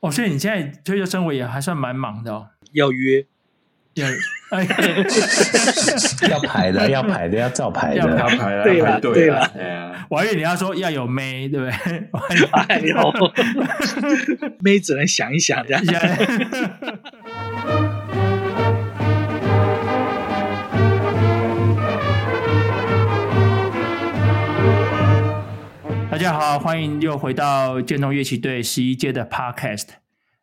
哦，所以你现在退休生活也还算蛮忙的哦。要约，要 要排的，要排的，要照排的，要要排的，对了对了哎呀，我还以为你要说要有妹，对不对？哎呦，妹只能想一想这样。好，欢迎又回到建中乐器队十一届的 Podcast。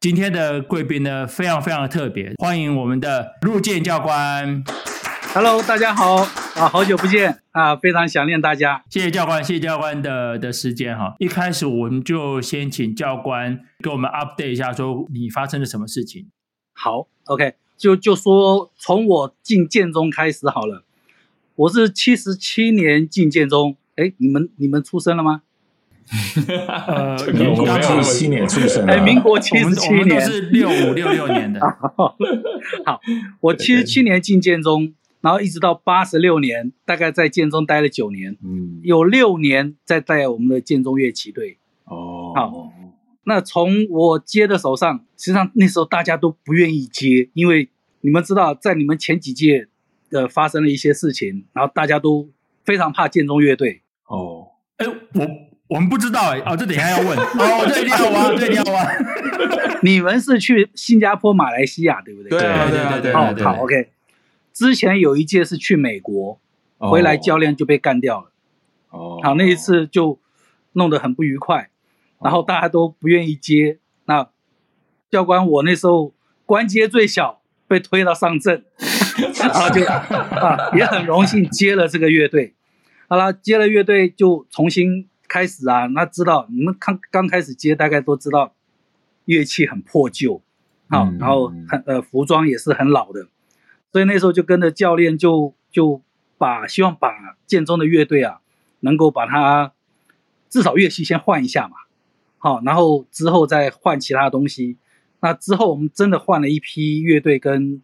今天的贵宾呢，非常非常的特别，欢迎我们的陆健教官。Hello，大家好啊，好久不见啊，非常想念大家。谢谢教官，谢谢教官的的时间哈。一开始我们就先请教官给我们 update 一下，说你发生了什么事情。好，OK，就就说从我进建中开始好了。我是七十七年进建中，哎，你们你们出生了吗？呃，民国七十七年出生的，哎，民国七十七年，我们都是六五六六年的。好，我七十七年进建中，然后一直到八十六年，大概在建中待了九年，嗯，有六年在带我们的建中乐旗队。哦，好，那从我接的手上，实际上那时候大家都不愿意接，因为你们知道，在你们前几届的发生了一些事情，然后大家都非常怕建中乐队。哦，哎，我。我们不知道哎，哦，这等一下要问 哦，这一定要挖，这一定要挖。你们是去新加坡、马来西亚，对不对？对啊，对啊，对啊。好，OK。之前有一届是去美国，回来教练就被干掉了。哦，好，那一次就弄得很不愉快，然后大家都不愿意接。那教官我那时候官阶最小，被推到上阵，然后就啊也很荣幸接了这个乐队。好了，接了乐队就重新。开始啊，那知道你们刚刚开始接，大概都知道乐器很破旧，好、嗯，然后很呃服装也是很老的，所以那时候就跟着教练就就把希望把建中的乐队啊，能够把它至少乐器先换一下嘛，好，然后之后再换其他东西。那之后我们真的换了一批乐队跟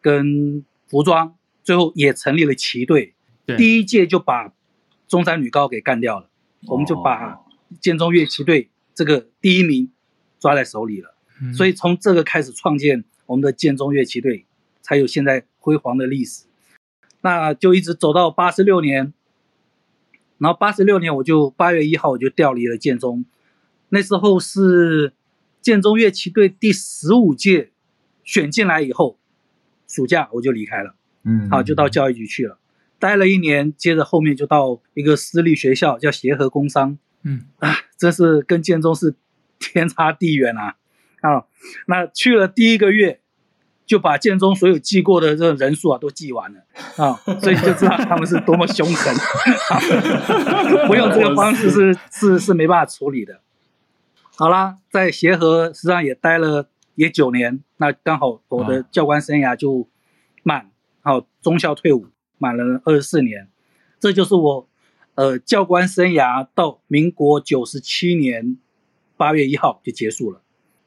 跟服装，最后也成立了旗队。第一届就把中山女高给干掉了。我们就把建中乐旗队这个第一名抓在手里了，嗯、所以从这个开始创建我们的建中乐旗队，才有现在辉煌的历史。那就一直走到八十六年，然后八十六年我就八月一号我就调离了建中，那时候是建中乐旗队第十五届选进来以后，暑假我就离开了，嗯，好就到教育局去了。待了一年，接着后面就到一个私立学校，叫协和工商。嗯啊，这是跟建中是天差地远啊！啊，那去了第一个月，就把建中所有记过的这个人数啊都记完了啊，所以就知道他们是多么凶狠。啊、不用这个方式是是是没办法处理的。好啦，在协和实际上也待了也九年，那刚好我的教官生涯就满，好中校退伍。满了二十四年，这就是我，呃，教官生涯到民国九十七年八月一号就结束了。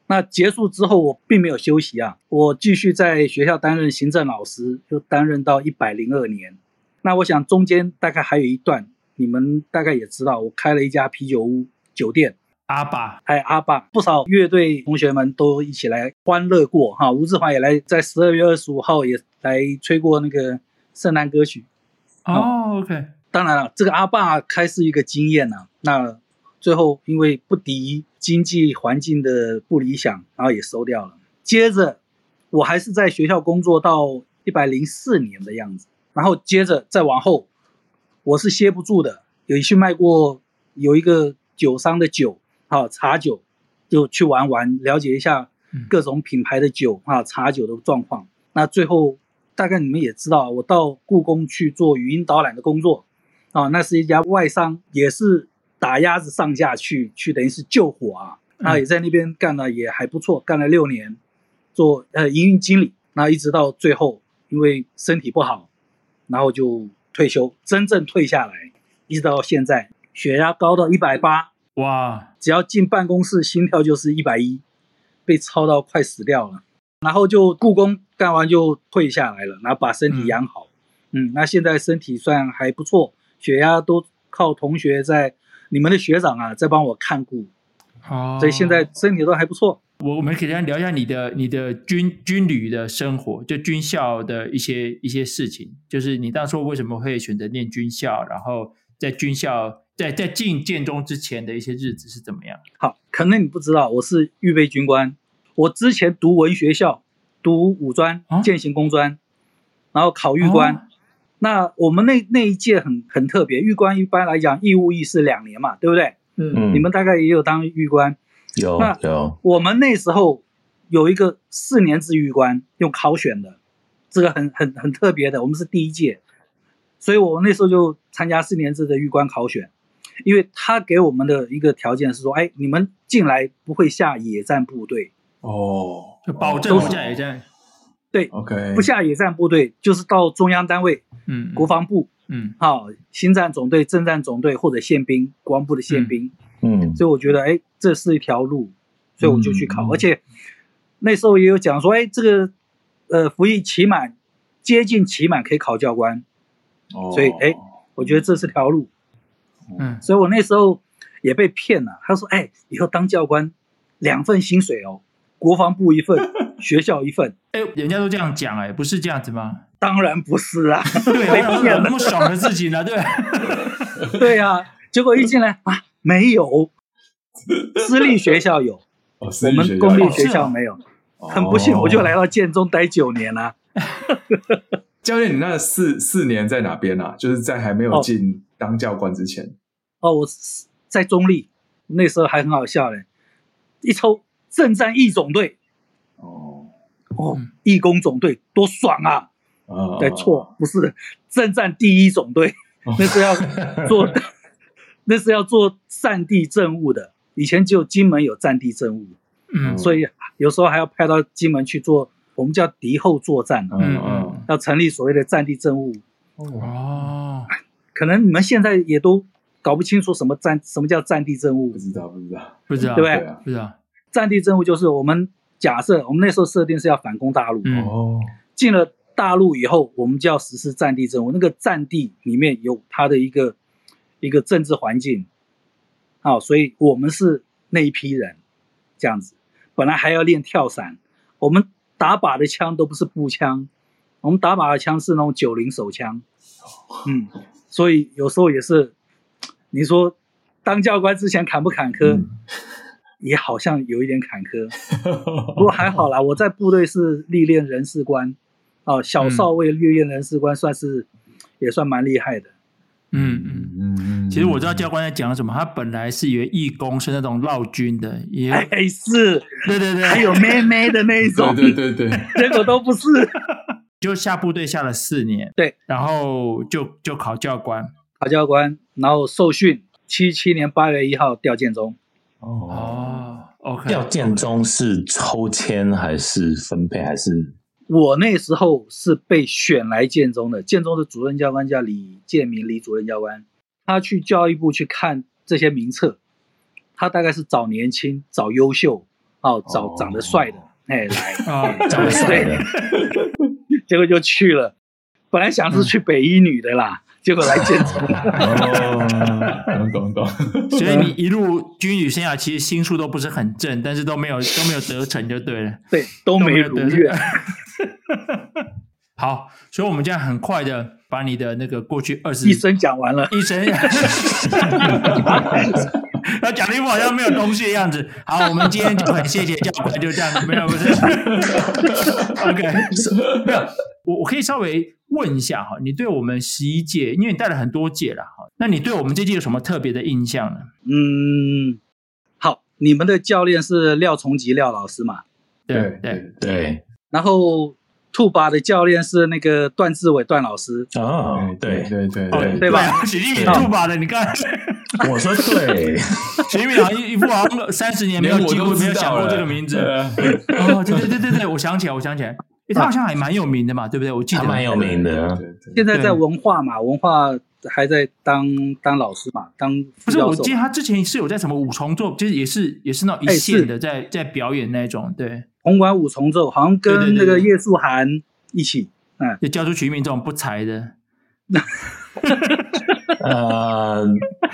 那结束之后，我并没有休息啊，我继续在学校担任行政老师，就担任到一百零二年。那我想中间大概还有一段，你们大概也知道，我开了一家啤酒屋酒店，阿爸，还有阿爸，不少乐队同学们都一起来欢乐过哈。吴志华也来，在十二月二十五号也来吹过那个。圣诞歌曲，哦，OK，当然了，这个阿爸开是一个经验呐、啊。那最后因为不敌经济环境的不理想，然后也收掉了。接着我还是在学校工作到一百零四年的样子，然后接着再往后，我是歇不住的，有去卖过有一个酒商的酒，啊，茶酒，就去玩玩，了解一下各种品牌的酒啊，茶酒的状况。那最后。大概你们也知道，我到故宫去做语音导览的工作，啊，那是一家外商，也是打鸭子上架去，去等于是救火啊，那，也在那边干了也还不错，干了六年，做呃营运经理，那一直到最后，因为身体不好，然后就退休，真正退下来，一直到现在，血压高到一百八，哇，只要进办公室，心跳就是一百一，被操到快死掉了。然后就故宫干完就退下来了，然后把身体养好。嗯，嗯，那现在身体算还不错，血压都靠同学在，你们的学长啊在帮我看顾。哦，所以现在身体都还不错。我我们可以先聊一下你的你的军军旅的生活，就军校的一些一些事情。就是你当初为什么会选择念军校，然后在军校在在进建中之前的一些日子是怎么样？好，可能你不知道，我是预备军官，我之前读文学校，读五专践行工专，然后考狱官。哦、那我们那那一届很很特别，狱官一般来讲义务役是两年嘛，对不对？嗯，你们大概也有当狱官。有那有，我们那时候有一个四年制狱官，用考选的，这个很很很特别的，我们是第一届，所以我那时候就参加四年制的狱官考选，因为他给我们的一个条件是说，哎，你们进来不会下野战部队哦，就保证不下野战，对，OK，不下野战部队就是到中央单位，嗯，国防部，嗯，好，新战总队、政战总队或者宪兵，国防部的宪兵。嗯。嗯，所以我觉得，哎，这是一条路，所以我就去考，嗯、而且那时候也有讲说，哎，这个呃服役期满，接近期满可以考教官，哦，所以哎，我觉得这是条路，嗯，所以我那时候也被骗了，他说，哎，以后当教官两份薪水哦，国防部一份，学校一份，哎，人家都这样讲，哎，不是这样子吗？当然不是啊，对，被骗了，那么爽的事情呢，对，对呀，结果一进来啊。没有，私立学校有，哦、我们公立学校没有，哦、很不幸，我就来到建中待九年了。教练，你那四四年在哪边啊？就是在还没有进当教官之前。哦，我在中立，那时候还很好笑嘞，一抽政战义总队。哦。哦，义工总队多爽啊！哦，对，错，不是政战第一总队，哦、那是要做。那是要做战地政务的，以前只有金门有战地政务，嗯，所以有时候还要派到金门去做，我们叫敌后作战，嗯嗯，要成立所谓的战地政务，哦，可能你们现在也都搞不清楚什么战什么叫战地政务，不知道不知道。不知道，对不对？不知道，战地政务就是我们假设我们那时候设定是要反攻大陆，哦，进了大陆以后，我们就要实施战地政务，那个战地里面有它的一个。一个政治环境，好，所以我们是那一批人，这样子。本来还要练跳伞，我们打靶的枪都不是步枪，我们打靶的枪是那种九零手枪，嗯，所以有时候也是，你说当教官之前坎不坎坷，嗯、也好像有一点坎坷，不过还好啦，我在部队是历练人事官，哦，小少尉历练人事官，算是、嗯、也算蛮厉害的。嗯嗯。嗯嗯，其实我知道教官在讲什么。他本来是以为义工是那种闹军的，也哎是，对对对，还有妹妹的那一种，对对对对，结果都不是，就下部队下了四年，对，然后就就考教官，考教官，然后受训，七七年八月一号调建中。哦，OK，调建中是抽签还是分配还是？我那时候是被选来建中的，建中的主任教官叫李建明，李主任教官，他去教育部去看这些名册，他大概是找年轻、找优秀，哦，找长得帅的，哎，来，哦，长得帅的，结果就去了，本来想是去北医女的啦。嗯结果来建中哦，懂懂懂。所以你一路军旅生涯，其实心术都不是很正，但是都没有都没有得逞就对了。对，都没有得逞。好，所以我们这样很快的把你的那个过去二十一生讲完了，一生。他讲的一副好像没有东西的样子。好，我们今天就很谢谢教官，就这样，没有不是。OK，没有，我我可以稍微。问一下哈，你对我们十一届，因为你带了很多届了哈，那你对我们这届有什么特别的印象呢？嗯，好，你们的教练是廖崇吉廖老师嘛？对对对。然后兔拔的教练是那个段志伟段老师。哦，对对对对，对吧？许金敏兔拔的，你看，我说对，许金敏好像一副好像三十年没有机会没有想过这个名字。哦，对对对对对，我想起来，我想起来。欸、他好像还蛮有名的嘛，对不对？我记得他蛮有名的。现在在文化嘛，文化还在当当老师嘛，当不是？我记得他之前是有在什么五重奏，就是也是也是那种一线的在，在在表演那种。对，红馆五重奏好像跟那个叶素涵一起，嗯，就教出许一鸣这种不才的。呃，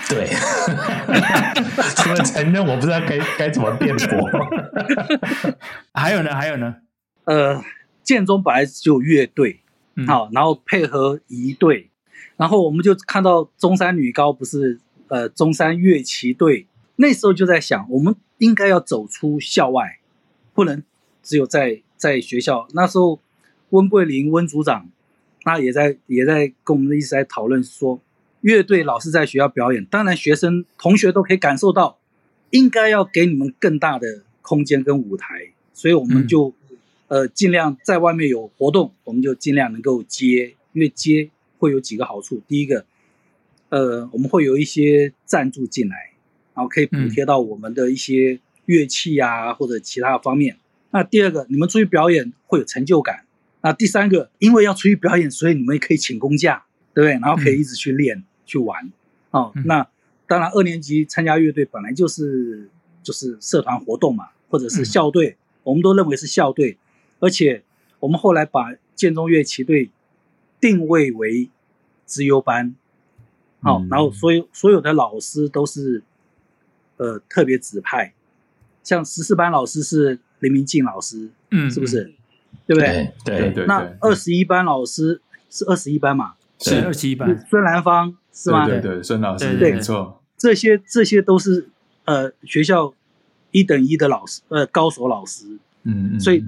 对，除了承认，我不知道该该怎么辩驳。还有呢？还有呢？呃，建中本来就有乐队，好、嗯，然后配合仪队，然后我们就看到中山女高不是呃中山乐旗队，那时候就在想，我们应该要走出校外，不能只有在在学校。那时候温桂林温组长，那也在也在跟我们一直在讨论说，乐队老是在学校表演，当然学生同学都可以感受到，应该要给你们更大的空间跟舞台，所以我们就。嗯呃，尽量在外面有活动，我们就尽量能够接，因为接会有几个好处。第一个，呃，我们会有一些赞助进来，然后可以补贴到我们的一些乐器啊、嗯、或者其他方面。那第二个，你们出去表演会有成就感。那第三个，因为要出去表演，所以你们也可以请公假，对不对？然后可以一直去练、嗯、去玩。哦，嗯、那当然，二年级参加乐队本来就是就是社团活动嘛，或者是校队，嗯、我们都认为是校队。而且我们后来把建中乐旗队定位为资优班，好、嗯，然后所有所有的老师都是呃特别指派，像十四班老师是林明静老师，嗯，是不是？对不对？对对对。那二十一班老师是二十一班嘛？是二十一班。孙兰芳是吗？对对，孙老师对，没错。这些这些都是呃学校一等一的老师，呃高手老师。嗯，嗯，所以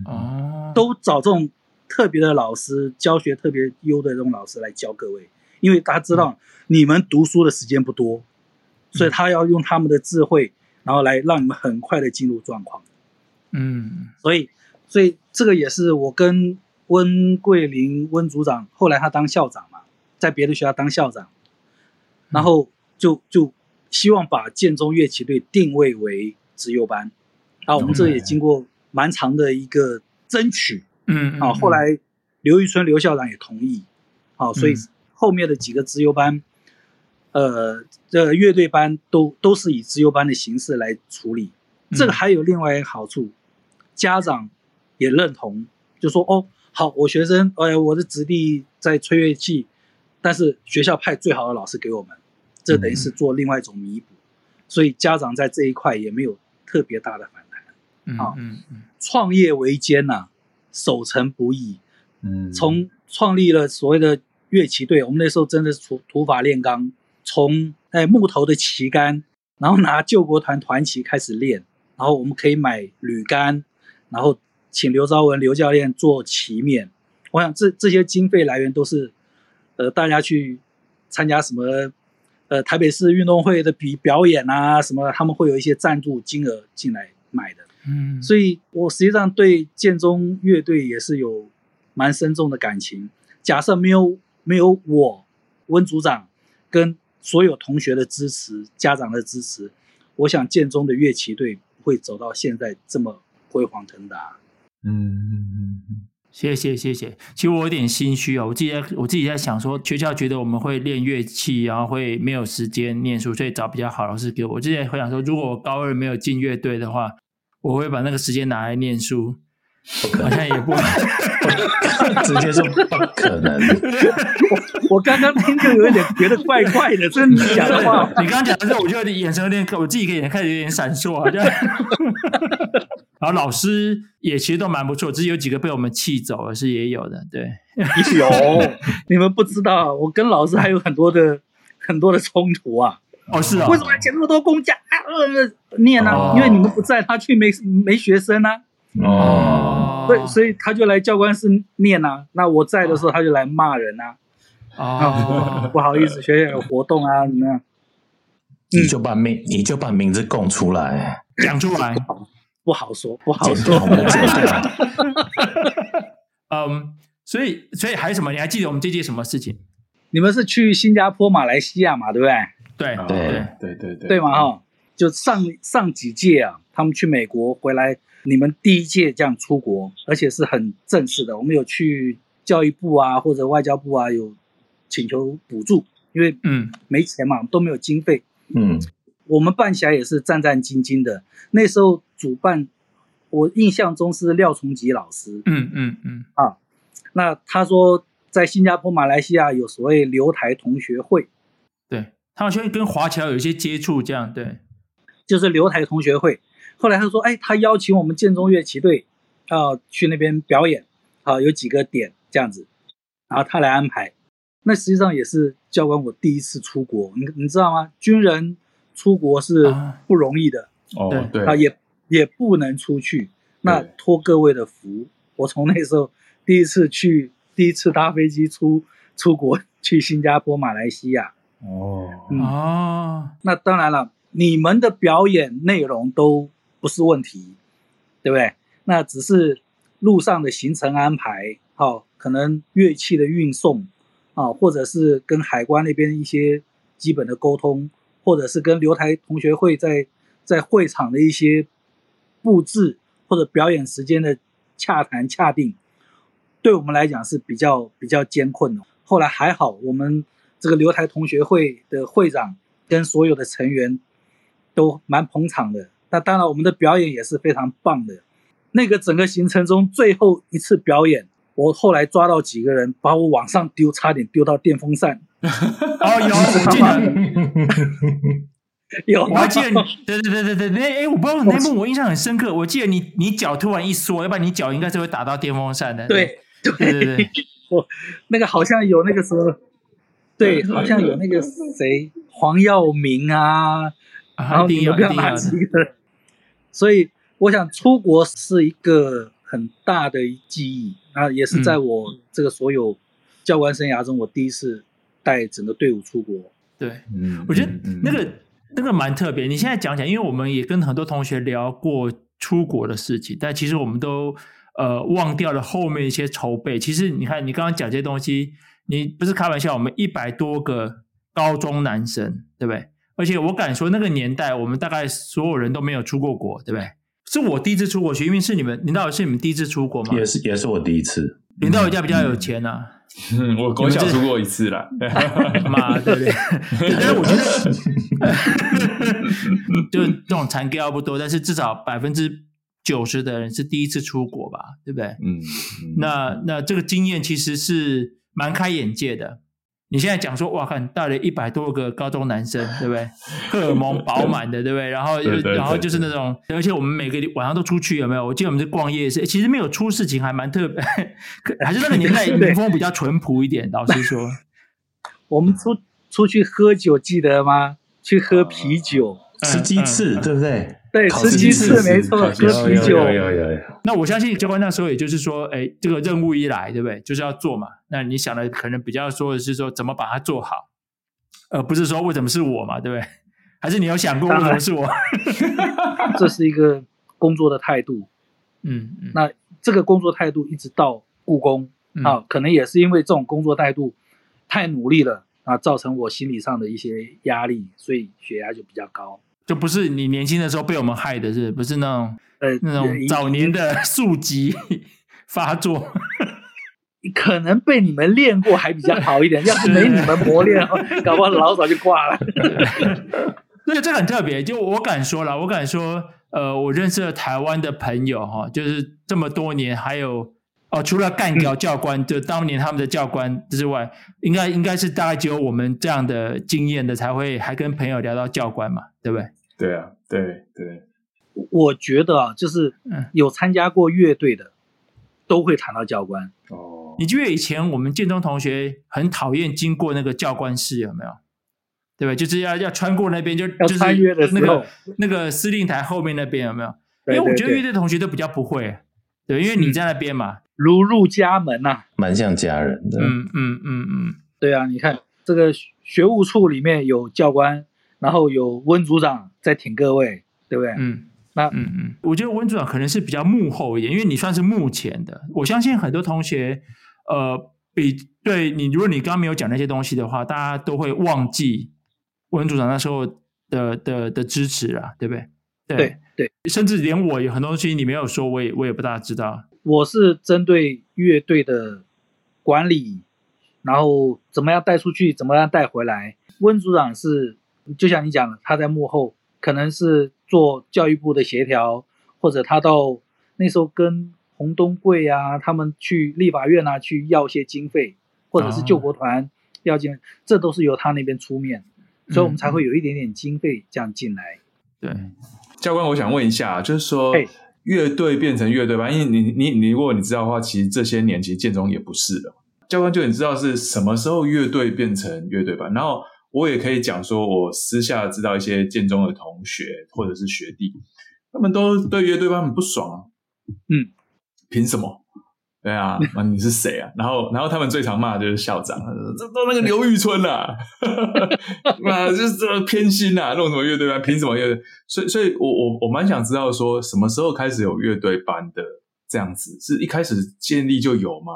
都找这种特别的老师，教学特别优的这种老师来教各位，因为大家知道你们读书的时间不多，所以他要用他们的智慧，然后来让你们很快的进入状况。嗯，所以所以这个也是我跟温桂林温组长，后来他当校长嘛，在别的学校当校长，然后就就希望把建中乐器队定位为职优班，啊，我们这也经过。蛮长的一个争取，嗯，啊，后来刘玉春刘校长也同意，好，所以后面的几个资优班，呃，这乐队班都都是以资优班的形式来处理。这个还有另外一个好处，家长也认同，就说哦，好，我学生，哎，我的子弟在吹乐器，但是学校派最好的老师给我们，这等于是做另外一种弥补，所以家长在这一块也没有特别大的反应。好，嗯嗯，创业维艰呐，守成不易。嗯，从创立了所谓的乐器队，我们那时候真的是土土法炼钢，从哎木头的旗杆，然后拿救国团团旗开始练，然后我们可以买铝杆，然后请刘昭文刘教练做旗面。我想这这些经费来源都是，呃，大家去参加什么，呃，台北市运动会的比表演啊什么，他们会有一些赞助金额进来买的。嗯，所以我实际上对建中乐队也是有蛮深重的感情。假设没有没有我温组长跟所有同学的支持、家长的支持，我想建中的乐器队不会走到现在这么辉煌腾达。嗯嗯嗯嗯，谢谢谢谢。其实我有点心虚啊，我自己在我自己在想说，学校觉得我们会练乐器，然后会没有时间念书，所以找比较好老师给我。我之前会想说，如果我高二没有进乐队的话。我会把那个时间拿来念书，好像也不直接说不可能。我我刚刚听就有一点觉得怪怪的，这你讲的话，你刚刚讲的时候，我就有点眼神有点，我自己的眼开始有点闪烁，好像。然后老师也其实都蛮不错，只是有几个被我们气走了，是也有的，对。有，你们不知道，我跟老师还有很多的很多的冲突啊。哦，是啊，为什么要请那么多公假啊？呃，念啊，哦、因为你们不在，他去没没学生啊。哦，所以所以他就来教官室念啊。那我在的时候，他就来骂人啊。哦，不好意思，学校有活动啊，怎么样？你就把名，你就把名字供出来，讲出来，不好说，不好说。嗯，所以所以还有什么？你还记得我们这届什么事情？你们是去新加坡、马来西亚嘛？对不对？对对对对对，对嘛哈，就上上几届啊，他们去美国回来，你们第一届这样出国，而且是很正式的。我们有去教育部啊，或者外交部啊，有请求补助，因为嗯没钱嘛，都没有经费。嗯，我们办起来也是战战兢兢的。那时候主办，我印象中是廖崇吉老师。嗯嗯嗯啊，那他说在新加坡、马来西亚有所谓留台同学会，对，他好像跟华侨有一些接触，这样对，就是留台同学会。后来他说，哎，他邀请我们建中乐旗队啊去那边表演，啊，有几个点这样子，然后他来安排。那实际上也是教官我第一次出国，你你知道吗？军人出国是不容易的，哦，对，啊，也也不能出去。那托各位的福，我从那时候第一次去，第一次搭飞机出出国去新加坡、马来西亚。哦，嗯、哦，那当然了，你们的表演内容都不是问题，对不对？那只是路上的行程安排，好、哦，可能乐器的运送。啊，或者是跟海关那边一些基本的沟通，或者是跟留台同学会在在会场的一些布置或者表演时间的洽谈洽定，对我们来讲是比较比较艰困的。后来还好，我们这个留台同学会的会长跟所有的成员都蛮捧场的。那当然，我们的表演也是非常棒的。那个整个行程中最后一次表演。我后来抓到几个人，把我往上丢，差点丢到电风扇。哦，有，我记得 有，我还记得你，对对对对对，那哎，我不知道那幕我印象很深刻。我记得你，你脚突然一缩，要不然你脚应该是会打到电风扇的。对对对对，我那个好像有那个什么，对，好像有那个谁，黄耀明啊，然后你有没有哪几个？所以我想出国是一个很大的记忆。啊，也是在我这个所有教官生涯中，我第一次带整个队伍出国。对，嗯，我觉得那个那个蛮特别。你现在讲讲，因为我们也跟很多同学聊过出国的事情，但其实我们都呃忘掉了后面一些筹备。其实你看，你刚刚讲这些东西，你不是开玩笑，我们一百多个高中男生，对不对？而且我敢说，那个年代我们大概所有人都没有出过国，对不对？是我第一次出国去，因为是你们，领导是你们第一次出国吗？也是，也是我第一次。领导家比较有钱啊，嗯、我国小出过一次啦，妈，对不对？但是我觉得，就这种残高不多，但是至少百分之九十的人是第一次出国吧，对不对？嗯，嗯那那这个经验其实是蛮开眼界的。你现在讲说，哇，看带了一百多个高中男生，对不对？荷尔蒙饱满的，对不对？然后，然后就是那种，而且我们每个晚上都出去，有没有？我记得我们是逛夜市，其实没有出事情，还蛮特别，还是那个年代民风比较淳朴一点。老实说，我们出出去喝酒，记得吗？去喝啤酒，吃鸡翅，对不对？对，吃鸡翅没错，喝啤酒。有有有有。那我相信教官那时候，也就是说，哎，这个任务一来，对不对？就是要做嘛。那你想的可能比较说的是说，怎么把它做好，而不是说为什么是我嘛，对不对？还是你有想过为什么是我？这是一个工作的态度。嗯，嗯，那这个工作态度一直到故宫啊，可能也是因为这种工作态度太努力了啊，造成我心理上的一些压力，所以血压就比较高。就不是你年轻的时候被我们害的是，是不是那种呃那种早年的宿疾发作？可能被你们练过还比较好一点，要是没你们磨练，搞不好老早就挂了。对，这很特别。就我敢说了，我敢说，呃，我认识了台湾的朋友哈，就是这么多年，还有哦，除了干掉教官，嗯、就当年他们的教官之外，应该应该是大概只有我们这样的经验的才会还跟朋友聊到教官嘛，对不对？对啊，对对，我觉得啊，就是有参加过乐队的，都会谈到教官。哦，你记得以前我们建中同学很讨厌经过那个教官室，有没有？对吧？就是要要穿过那边，就就是那个那个司令台后面那边有没有？因为我觉得乐队同学都比较不会，对，因为你在那边嘛，如入家门呐，蛮像家人的。嗯嗯嗯嗯，对啊，你看这个学务处里面有教官。然后有温组长在挺各位，对不对？嗯，那嗯嗯，我觉得温组长可能是比较幕后一点，因为你算是幕前的。我相信很多同学，呃，比对你，如果你刚刚没有讲那些东西的话，大家都会忘记温组长那时候的的的支持啊，对不对？对对，对甚至连我有很多东西你没有说，我也我也不大知道。我是针对乐队的管理，然后怎么样带出去，怎么样带回来。温组长是。就像你讲的，他在幕后可能是做教育部的协调，或者他到那时候跟洪东贵啊他们去立法院啊去要些经费或者是救国团要进，这都是由他那边出面，所以我们才会有一点点经费这样进来。对，教官，我想问一下，就是说乐队变成乐队班，因为你你你，如果你知道的话，其实这些年其实建中也不是的。教官，就你知道是什么时候乐队变成乐队班？然后我也可以讲说，我私下知道一些建中的同学或者是学弟，他们都对乐队班很不爽啊。嗯，凭什么？对啊，那 你是谁啊？然后，然后他们最常骂的就是校长，这都那个刘玉春啊，啊，就是这偏心啊，弄什么乐队班？凭什么乐队？所以，所以我我我蛮想知道说，什么时候开始有乐队班的这样子？是一开始建立就有吗？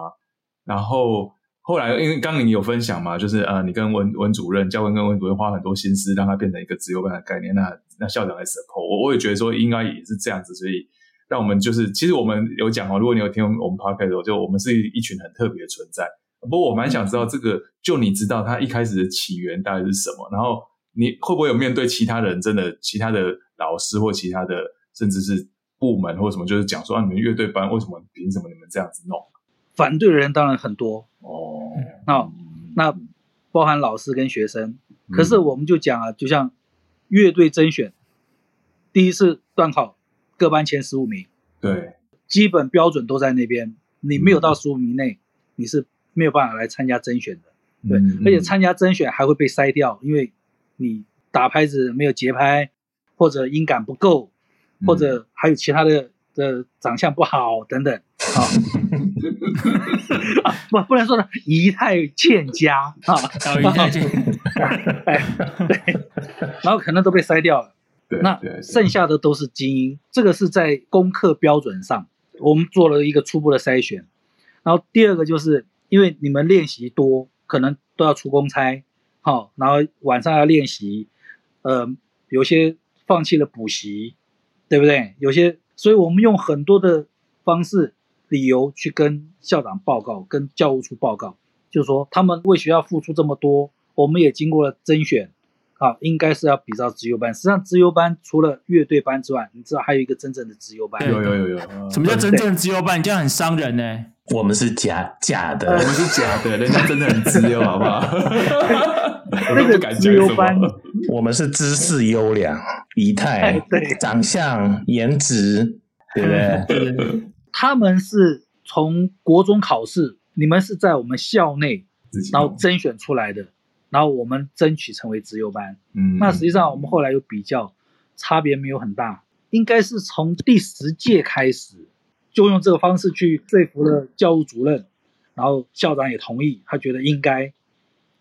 然后后来，因为刚刚你有分享嘛，就是呃，你跟文文主任、教官跟文主任花很多心思，让他变成一个自由班的概念。那那校长来 support，我我也觉得说应该也是这样子，所以让我们就是，其实我们有讲哦，如果你有听我们 podcast，就我们是一群很特别的存在。不过我蛮想知道这个，就你知道他一开始的起源大概是什么？然后你会不会有面对其他人，真的其他的老师或其他的甚至是部门或什么，就是讲说啊，你们乐队班为什么凭什么你们这样子弄？反对的人当然很多哦，那那包含老师跟学生，可是我们就讲啊，就像乐队甄选，第一次段考各班前十五名，对，基本标准都在那边，你没有到十五名内，你是没有办法来参加甄选的，对，而且参加甄选还会被筛掉，因为你打拍子没有节拍，或者音感不够，或者还有其他的的长相不好等等，好。啊，不，不能说的，仪态欠佳。啊，仪态欠佳，哎，对，然后可能都被筛掉了。对，那剩下的都是精英，这个是在功课标准上，我们做了一个初步的筛选。然后第二个就是因为你们练习多，可能都要出公差，好，然后晚上要练习，呃，有些放弃了补习，对不对？有些，所以我们用很多的方式。理由去跟校长报告，跟教务处报告，就是说他们为学校付出这么多，我们也经过了甄选，啊，应该是要比照资优班。实际上，资优班除了乐队班之外，你知道还有一个真正的资优班。有有有有，什么叫真正的资优班？你这样很伤人呢。我们是假假的，我们是假的，人家真的很资优，好不好？那个资优班，我们是知识优良，仪态、长相、颜值，对不？对。他们是从国中考试，你们是在我们校内，然后甄选出来的，然后我们争取成为资优班。嗯，那实际上我们后来又比较，差别没有很大，应该是从第十届开始，就用这个方式去说服了教务主任，然后校长也同意，他觉得应该，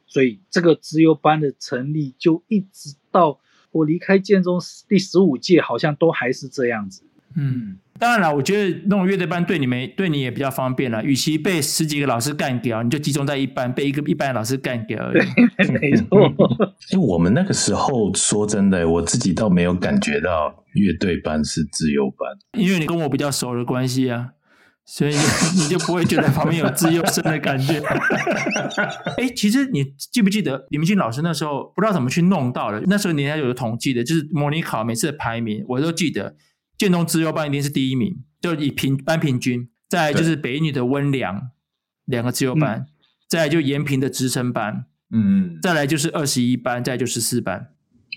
所以这个资优班的成立就一直到我离开建中第十五届，好像都还是这样子。嗯。当然了，我觉得那种乐队班对你们对你也比较方便了。与其被十几个老师干掉，你就集中在一班，被一个一班老师干掉而已。没错。哎，我们那个时候说真的，我自己倒没有感觉到乐队班是自由班，因为你跟我比较熟的关系啊，所以你就不会觉得旁边有自由生的感觉。哎，其实你记不记得李明俊老师那时候不知道怎么去弄到的？那时候你还有统计的，就是模拟考每次的排名，我都记得。建中资优班一定是第一名，就以平班平均，再来就是北一女的温良两个资优班，嗯、再来就延平的直升班，嗯，再来就是二十一班，再来就十四班，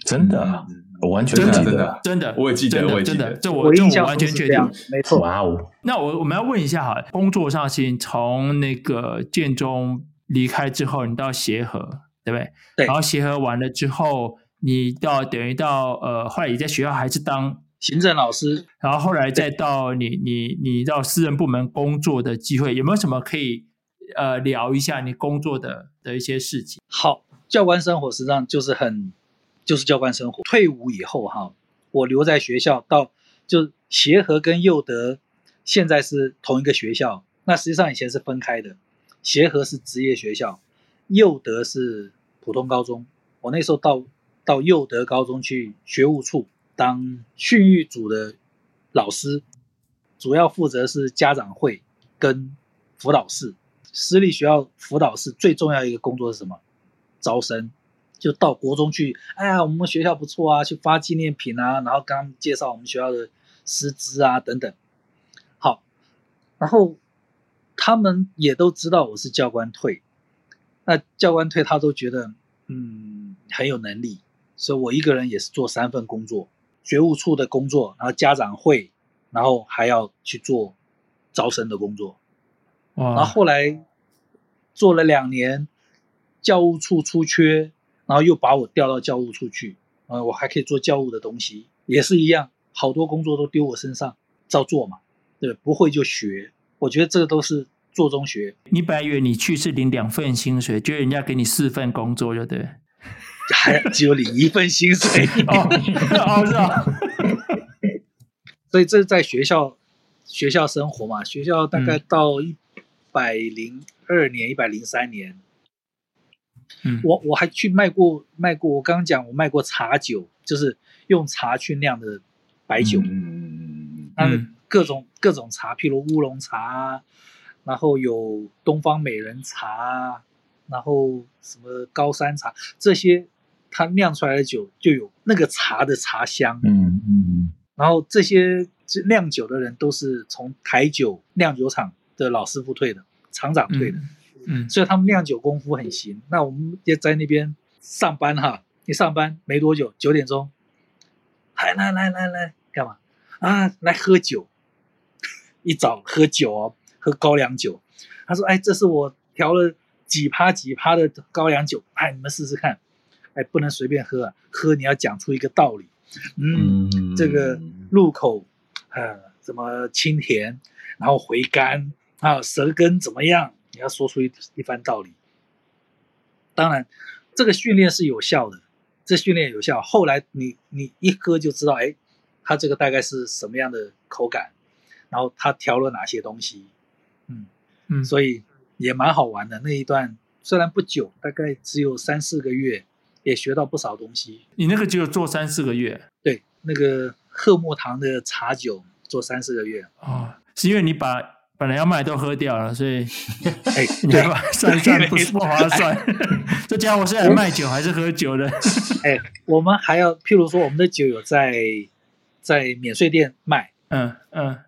真的，嗯、我完全记得。真的，真的，我也记得，我也记得，真的，这我我印象完全确定，没错。哇哦，那我我们要问一下哈，工作上先从那个建中离开之后，你到协和，对不对？对。然后协和完了之后，你到等于到呃，后来你在学校还是当。行政老师，然后后来再到你你你到私人部门工作的机会，有没有什么可以呃聊一下你工作的的一些事情？好，教官生活实际上就是很就是教官生活。退伍以后哈，我留在学校到就协和跟佑德现在是同一个学校，那实际上以前是分开的，协和是职业学校，佑德是普通高中。我那时候到到佑德高中去学务处。当训育组的老师，主要负责是家长会跟辅导室。私立学校辅导室最重要一个工作是什么？招生，就到国中去。哎呀，我们学校不错啊，去发纪念品啊，然后跟他们介绍我们学校的师资啊等等。好，然后他们也都知道我是教官退，那教官退他都觉得嗯很有能力，所以我一个人也是做三份工作，学务处的工作，然后家长会，然后还要去做招生的工作。然后后来做了两年，教务处出缺，然后又把我调到教务处去，呃，我还可以做教务的东西，也是一样，好多工作都丢我身上，照做嘛，对，不会就学，我觉得这个都是做中学。你本来以为你去是领两份薪水，觉得人家给你四份工作，就对，还只有领一份薪水 哦，哦，是啊，所以这是在学校学校生活嘛，学校大概到一。一百零二年，一百零三年，嗯，我我还去卖过卖过，我刚刚讲我卖过茶酒，就是用茶去酿的白酒，嗯，那各种、嗯、各种茶，譬如乌龙茶，然后有东方美人茶，然后什么高山茶，这些它酿出来的酒就有那个茶的茶香，嗯嗯，然后这些酿酒的人都是从台酒酿酒厂的老师傅退的，厂长退的，嗯，嗯，所以他们酿酒功夫很行。那我们也在那边上班哈，一上班没多久，九点钟，来来来来来，干嘛啊？来喝酒，一早喝酒哦，喝高粱酒。他说：“哎，这是我调了几趴几趴的高粱酒，哎，你们试试看。哎，不能随便喝啊，喝你要讲出一个道理。嗯，嗯这个入口，呃，怎么清甜，然后回甘。”啊，舌根怎么样？你要说出一一番道理。当然，这个训练是有效的，这训练有效。后来你你一喝就知道，哎，它这个大概是什么样的口感，然后它调了哪些东西，嗯嗯，所以也蛮好玩的。那一段虽然不久，大概只有三四个月，也学到不少东西。你那个只有做三四个月？对，那个鹤木堂的茶酒做三四个月。哦，是因为你把。本来要卖都喝掉了，所以 哎，对吧？算算不不划算。这家伙是来卖酒还是喝酒的？哎，我们还要，譬如说，我们的酒有在在免税店卖，嗯嗯，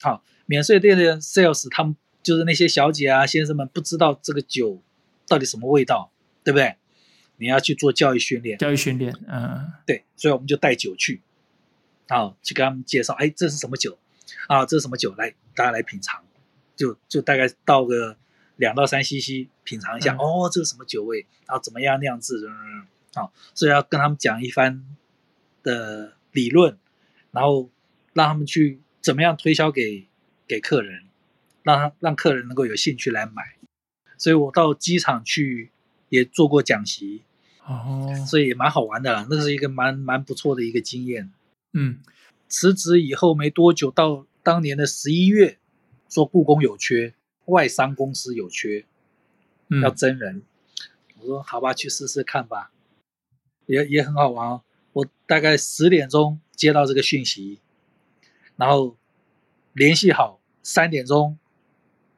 好，免税店的 sales，他们就是那些小姐啊、先生们，不知道这个酒到底什么味道，对不对？你要去做教育训练，教育训练，嗯，对，所以我们就带酒去，好，去跟他们介绍，哎，这是什么酒？啊，这是什么酒？来，大家来品尝，就就大概倒个两到三 CC 品尝一下。嗯、哦，这是什么酒味？然后怎么样酿制？嗯，好，所以要跟他们讲一番的理论，然后让他们去怎么样推销给给客人，让他让客人能够有兴趣来买。所以我到机场去也做过讲习，哦，所以也蛮好玩的啦。那是一个蛮蛮不错的一个经验。嗯。辞职以后没多久，到当年的十一月，说故宫有缺，外商公司有缺，要真人。嗯、我说好吧，去试试看吧，也也很好玩哦。我大概十点钟接到这个讯息，然后联系好三点钟，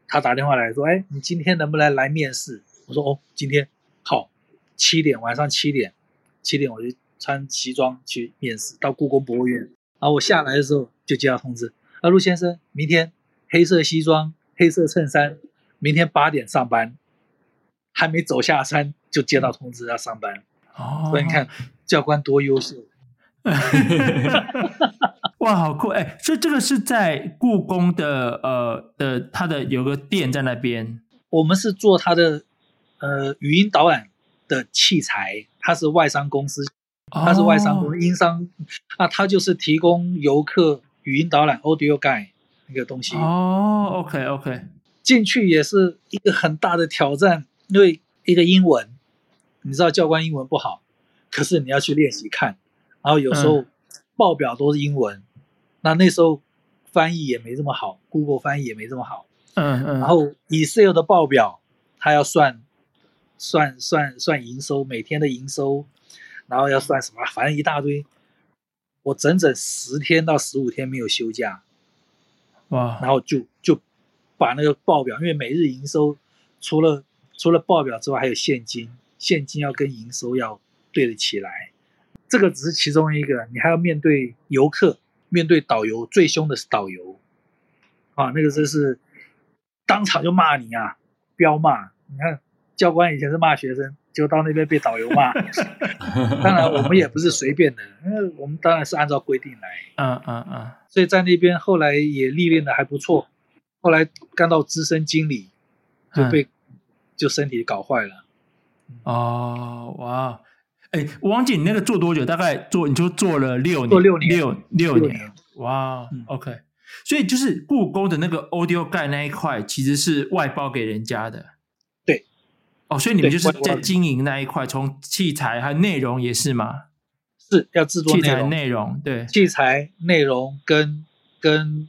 他打电话来说：“哎，你今天能不能来面试？”我说：“哦，今天好，七点晚上七点，七点我就穿西装去面试，到故宫博物院。”然后我下来的时候就接到通知，啊，陆先生，明天黑色西装、黑色衬衫，明天八点上班。还没走下山就接到通知要上班。哦，所以你看教官多优秀。哇，好酷！哎，所以这个是在故宫的呃的他的有个店在那边。我们是做他的呃语音导览的器材，它是外商公司。它是外商公司，英商，那它就是提供游客语音导览 （audio guide） 那个东西。哦，OK OK，进去也是一个很大的挑战，因为一个英文，你知道教官英文不好，可是你要去练习看，然后有时候报表都是英文，嗯、那那时候翻译也没这么好，Google 翻译也没这么好。嗯嗯，然后 Excel 的报表，他要算算算算营收，每天的营收。然后要算什么？反正一大堆。我整整十天到十五天没有休假，哇！然后就就把那个报表，因为每日营收除了除了报表之外，还有现金，现金要跟营收要对得起来。这个只是其中一个，你还要面对游客，面对导游，最凶的是导游啊，那个真是当场就骂你啊，彪骂！你看教官以前是骂学生，就到那边被导游骂。当然我们也不是随便的，因为我们当然是按照规定来。嗯嗯嗯。所以在那边后来也历练的还不错，后来干到资深经理，就被、嗯、就身体搞坏了。哦，哇，哎，我忘记你那个做多久？大概做你就做了六年，做六年，六六年。哇、嗯、，OK。所以就是故宫的那个 Audio Guide 那一块，其实是外包给人家的。对。哦，所以你们就是在经营那一块，从器材还有内容也是吗？是要制作器材内容，对，器材内容跟跟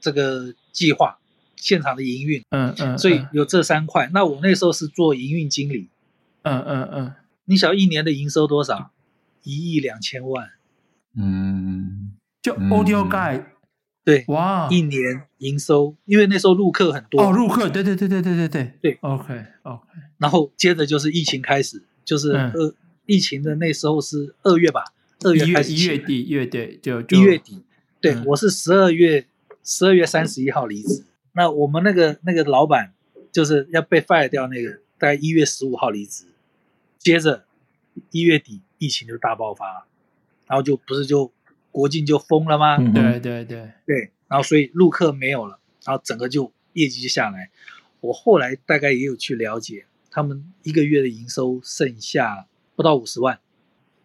这个计划、现场的营运，嗯嗯，所以有这三块。那我那时候是做营运经理。嗯嗯嗯，你晓得一年的营收多少？一亿两千万。嗯，就 Audio Guide，对，哇，一年营收，因为那时候入客很多。哦，入客，对对对对对对对对。OK OK，然后接着就是疫情开始，就是二疫情的那时候是二月吧，二月开始，一月底，一月底就一月底。对，我是十二月十二月三十一号离职。那我们那个那个老板就是要被 fire 掉那个，大概一月十五号离职。接着一月底疫情就大爆发，然后就不是就国境就封了吗？对对对对，然后所以陆客没有了，然后整个就业绩就下来。我后来大概也有去了解，他们一个月的营收剩下不到五十万。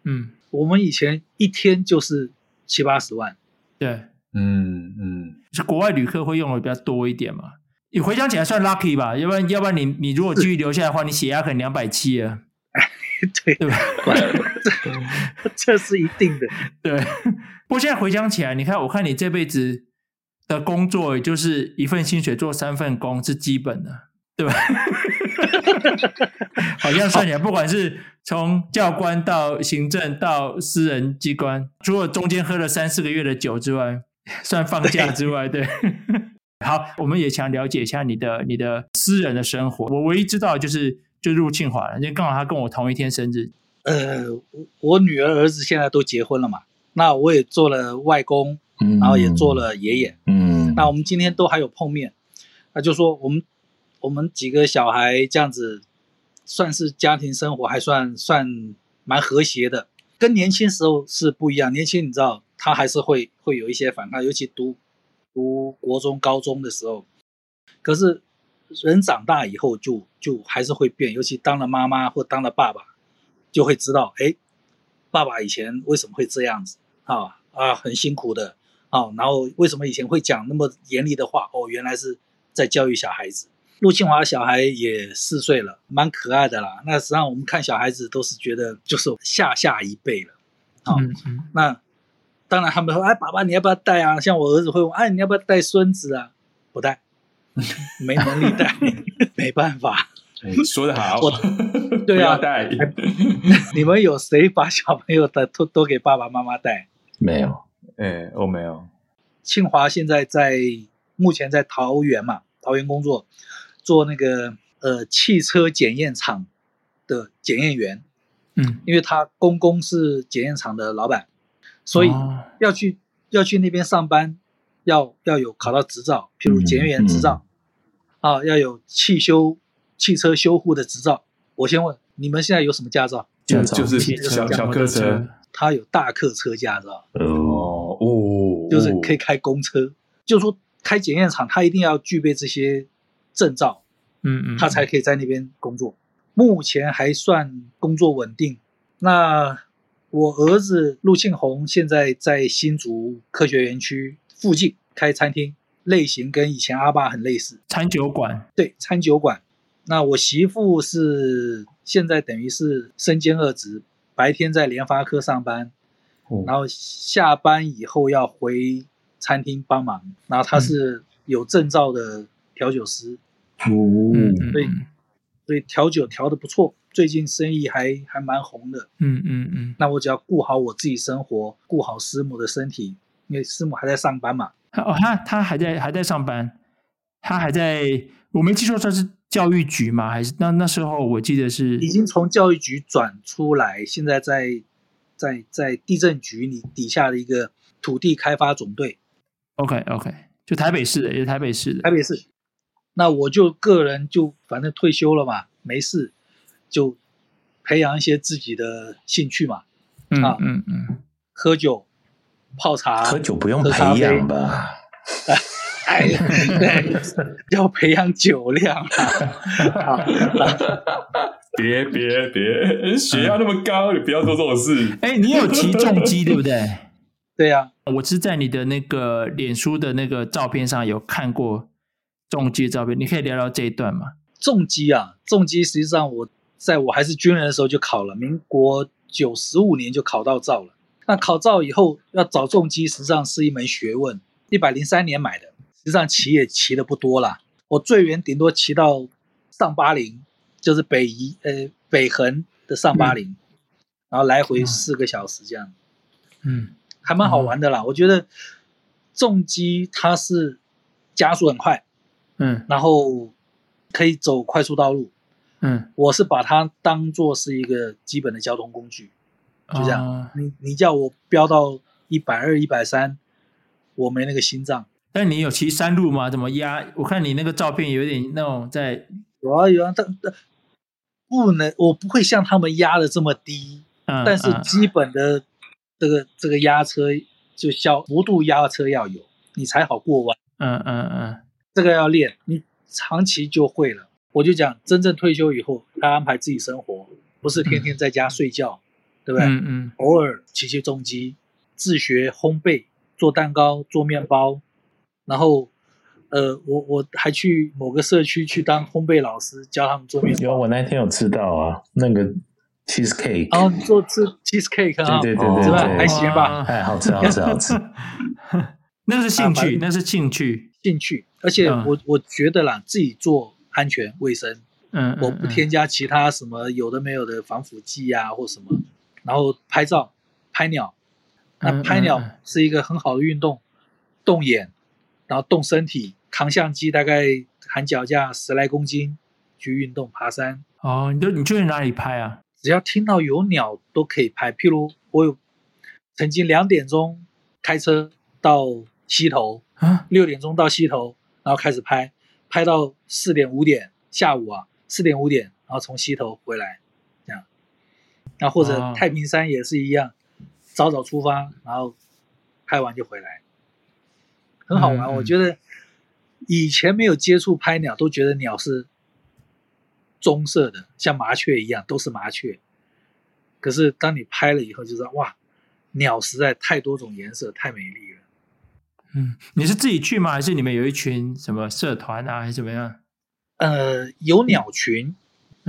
嗯，我们以前一天就是七八十万。对，嗯嗯，是国外旅客会用的比较多一点嘛？你回想起来算 lucky 吧，要不然要不然你你如果继续留下来的话，你血压可能两百七啊。对对吧？这 这是一定的。对，不过现在回想起来，你看，我看你这辈子的工作，也就是一份薪水做三份工是基本的，对吧？好像算起来，不管是从教官到行政到私人机关，除了中间喝了三四个月的酒之外，算放假之外，对。对好，我们也想了解一下你的你的私人的生活。我唯一知道就是。就入清华了，因为刚好他跟我同一天生日。呃，我女儿儿子现在都结婚了嘛，那我也做了外公，嗯、然后也做了爷爷。嗯，那我们今天都还有碰面，那就说我们我们几个小孩这样子，算是家庭生活还算算蛮和谐的，跟年轻时候是不一样。年轻你知道，他还是会会有一些反抗，尤其读读国中、高中的时候，可是。人长大以后就就还是会变，尤其当了妈妈或当了爸爸，就会知道，哎，爸爸以前为什么会这样子啊啊，很辛苦的啊，然后为什么以前会讲那么严厉的话？哦，原来是在教育小孩子。陆庆华小孩也四岁了，蛮可爱的啦。那实际上我们看小孩子都是觉得就是下下一辈了，啊，嗯嗯、那当然他们说，哎，爸爸你要不要带啊？像我儿子会问，哎，你要不要带孙子啊？不带。没能力带，没办法。说得好，我对啊，带。你们有谁把小朋友的都都给爸爸妈妈带？没有，哎，我没有。庆华现在在目前在桃园嘛，桃园工作，做那个呃汽车检验厂的检验员。嗯，因为他公公是检验厂的老板，所以要去、哦、要去那边上班。要要有考到执照，譬如检验员执照，嗯嗯、啊，要有汽修汽车修护的执照。我先问你们现在有什么驾照？就就是小小客车，他有大客车驾照。哦哦，就是可以开公车。就是说开检验厂，他一定要具备这些证照，嗯嗯，他才可以在那边工作。目前还算工作稳定。那我儿子陆庆红现在在新竹科学园区。附近开餐厅，类型跟以前阿爸很类似，餐酒馆。对，餐酒馆。那我媳妇是现在等于是身兼二职，白天在联发科上班，哦、然后下班以后要回餐厅帮忙。然后他是有证照的调酒师，哦，所以所以调酒调的不错，最近生意还还蛮红的。嗯嗯嗯。那我只要顾好我自己生活，顾好师母的身体。因为师母还在上班嘛，哦，他他还在还在上班，他还在，我没记错，算是教育局吗？还是那那时候我记得是已经从教育局转出来，现在在在在地震局里底下的一个土地开发总队。OK OK，就台北市的，也是台北市的。台北市，那我就个人就反正退休了嘛，没事，就培养一些自己的兴趣嘛。嗯啊嗯嗯，喝酒、泡茶，喝酒不用培养吧？哎，对，要培养酒量啊！啊别别别，血压那么高，你不要做这种事。哎，你有骑重机 对不对？对呀、我是在你的那个脸书的那个照片上有看过重机的照片，你可以聊聊这一段吗？重机啊，重机实际上我在我还是军人的时候就考了，民国九十五年就考到照了。那考照以后要找重机，实际上是一门学问。一百零三年买的，实际上骑也骑的不多啦。我最远顶多骑到上八零，就是北移呃北横的上八零、嗯，然后来回四个小时这样。嗯，还蛮好玩的啦。嗯、我觉得重机它是加速很快，嗯，然后可以走快速道路，嗯，我是把它当做是一个基本的交通工具，就这样。哦、你你叫我飙到一百二、一百三，我没那个心脏。但你有骑山路吗？怎么压？我看你那个照片有点那种在有啊有啊，但但不能，我不会像他们压的这么低。嗯，但是基本的这个、嗯、这个压车就小幅度压车要有，你才好过弯。嗯嗯嗯，这个要练，你长期就会了。我就讲，真正退休以后，他安排自己生活，不是天天在家睡觉，嗯、对不对？嗯嗯。偶尔骑骑重机，自学烘焙，做蛋糕，做面包。然后，呃，我我还去某个社区去当烘焙老师，教他们做面包。有，我那天有吃到啊，那个 cheese cake。哦，做吃 cheese cake 啊，对对对对，对，还行吧？哎，好吃好吃好吃。那是兴趣，那是兴趣，兴趣。而且我、嗯、我觉得啦，自己做安全卫生，嗯，我不添加其他什么有的没有的防腐剂啊或什么。然后拍照拍鸟，那拍鸟是一个很好的运动，动眼。然后动身体，扛相机，大概含脚架十来公斤去运动爬山。哦，你都你去哪里拍啊？只要听到有鸟都可以拍。譬如我有曾经两点钟开车到溪头，啊，六点钟到溪头，然后开始拍，拍到四点五点下午啊，四点五点，然后从溪头回来。那或者太平山也是一样，早早出发，然后拍完就回来。很好玩，嗯，我觉得以前没有接触拍鸟，都觉得鸟是棕色的，像麻雀一样，都是麻雀。可是当你拍了以后，就知道哇，鸟实在太多种颜色，太美丽了。嗯，你是自己去吗？还是你们有一群什么社团啊，还是怎么样？呃，有鸟群，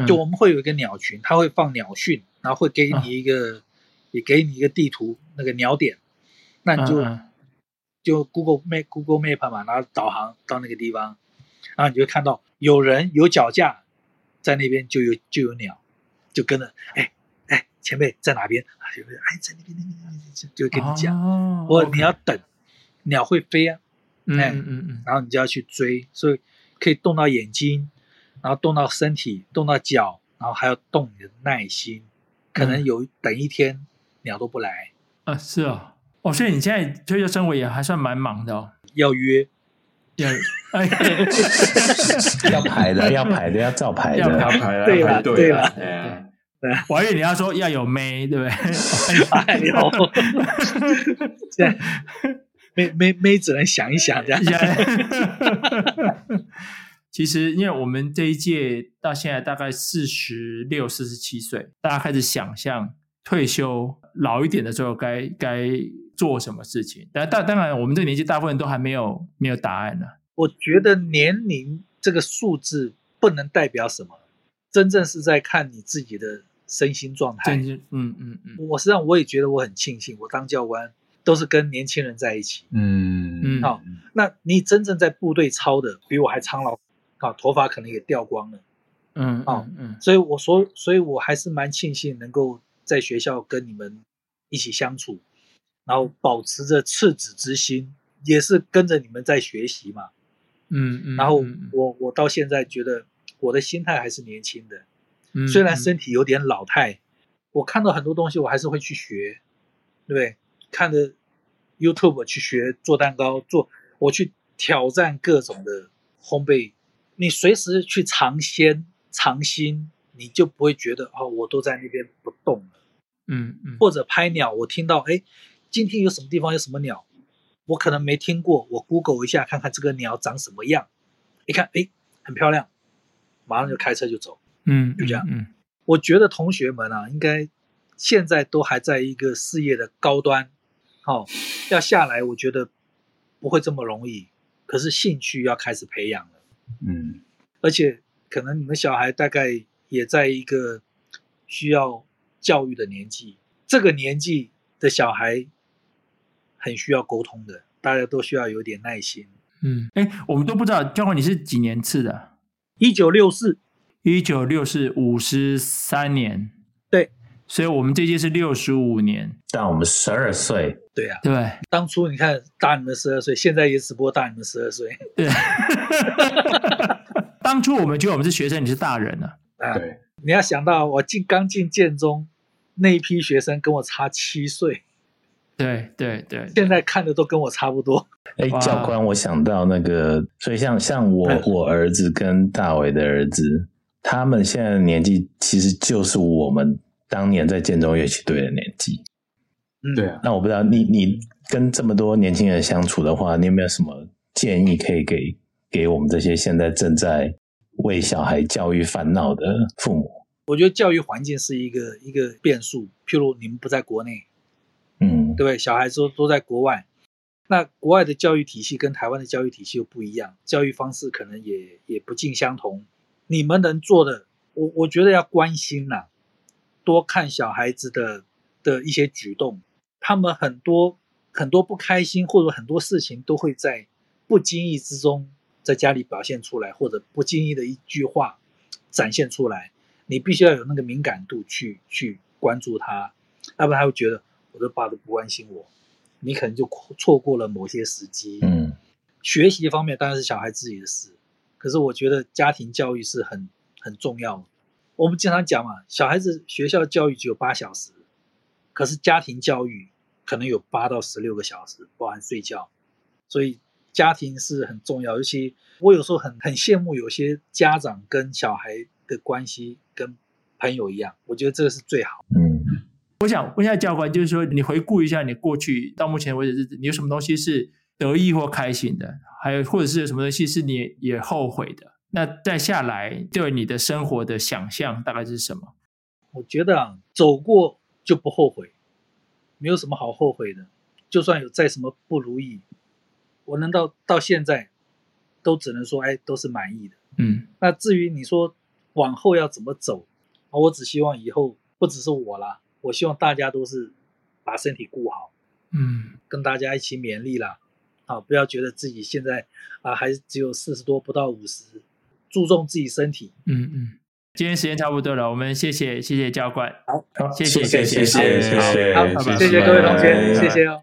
就我们会有一个鸟群，它会放鸟讯，然后会给你一个，啊，也给你一个地图，那个鸟点，那你就。就 Google Map Google Map 嘛，然后导航到那个地方，然后你就会看到有人有脚架在那边，就有就有鸟，就跟着哎哎前辈在哪边啊？前辈哎在那边那边那边就就跟你讲，哦、或者你要等.鸟会飞啊，嗯哎、嗯嗯，然后你就要去追，所以可以动到眼睛，然后动到身体，动到脚，然后还要动你的耐心，可能有等一天、嗯、鸟都不来啊，是哦。哦，所以你现在退休生活也还算蛮忙的哦。要约，要哎，要排的，要排的，要照排的，要排的，对了，对了，对啊，对。我还以为你要说要有妹，对不对？哎呦，这样妹妹妹只能想一想这样。其实，因为我们这一届到现在大概四十六、四十七岁，大家开始想象退休老一点的时候该该。做什么事情？但但当然，我们这个年纪大部分都还没有没有答案呢。我觉得年龄这个数字不能代表什么，真正是在看你自己的身心状态。嗯嗯嗯。我实际上我也觉得我很庆幸，我当教官都是跟年轻人在一起。嗯嗯。好，那你真正在部队操的比我还苍老，啊，头发可能也掉光了。嗯啊嗯。所以我所，所以我还是蛮庆幸能够在学校跟你们一起相处。然后保持着赤子之心，也是跟着你们在学习嘛。嗯嗯。然后我我到现在觉得我的心态还是年轻的，嗯，虽然身体有点老态，我看到很多东西我还是会去学，对不对？看着 YouTube 去学做蛋糕，做我去挑战各种的烘焙，你随时去尝鲜尝新，你就不会觉得哦，我都在那边不动了。嗯嗯。或者拍鸟，我听到哎，今天有什么地方有什么鸟，我可能没听过，我 Google 一下看看这个鸟长什么样，一看哎，很漂亮，马上就开车就走。嗯，就这样。嗯。嗯我觉得同学们啊，应该现在都还在一个事业的高端，哦，要下来，我觉得不会这么容易。可是兴趣要开始培养了，嗯，而且可能你们小孩大概也在一个需要教育的年纪，这个年纪的小孩很需要沟通的，大家都需要有点耐心。嗯，哎，我们都不知道，教官你是几年次的？一九六四。一九六四五十三年，对，所以我们这届是六十五年，但我们十二岁，对呀、啊，对，当初你看大你们十二岁，现在也只不过大你们十二岁，对，当初我们觉得我们是学生，你是大人了，啊，对，你要想到我进刚进建中那一批学生跟我差七岁，对对对，现在看的都跟我差不多。哎，教官，我想到那个，所以像像我我儿子跟大伟的儿子。他们现在的年纪其实就是我们当年在建中乐器队的年纪。嗯，对啊。那我不知道你你跟这么多年轻人相处的话，你有没有什么建议可以给给我们这些现在正在为小孩教育烦恼的父母？我觉得教育环境是一个一个变数。譬如你们不在国内，嗯，对不对？小孩子都都在国外，那国外的教育体系跟台湾的教育体系又不一样，教育方式可能也也不尽相同。你们能做的，我我觉得要关心呐、啊，多看小孩子的的一些举动，他们很多很多不开心或者很多事情都会在不经意之中在家里表现出来，或者不经意的一句话展现出来，你必须要有那个敏感度去去关注他，要不然他会觉得我的爸都不关心我，你可能就错过了某些时机。嗯，学习方面当然是小孩自己的事。可是我觉得家庭教育是很很重要的。我们经常讲嘛，小孩子学校教育只有八小时，可是家庭教育可能有八到十六个小时，包含睡觉。所以家庭是很重要。尤其我有时候很很羡慕有些家长跟小孩的关系跟朋友一样，我觉得这个是最好。嗯，我想问一下教官，就是说你回顾一下你过去到目前为止，你有什么东西是得意或开心的？还有，或者是有什么东西是你也后悔的？那再下来对你的生活的想象大概是什么？我觉得啊，走过就不后悔，没有什么好后悔的。就算有再什么不如意，我能到到现在都只能说，哎，都是满意的。嗯，那至于你说往后要怎么走，我只希望以后不只是我啦，我希望大家都是把身体顾好，嗯，跟大家一起勉励啦。啊，不要觉得自己现在啊还只有四十多，不到五十，注重自己身体。嗯嗯。今天时间差不多了我们谢谢谢谢教官。好。谢谢谢谢谢谢谢谢谢谢各位同学谢谢哦。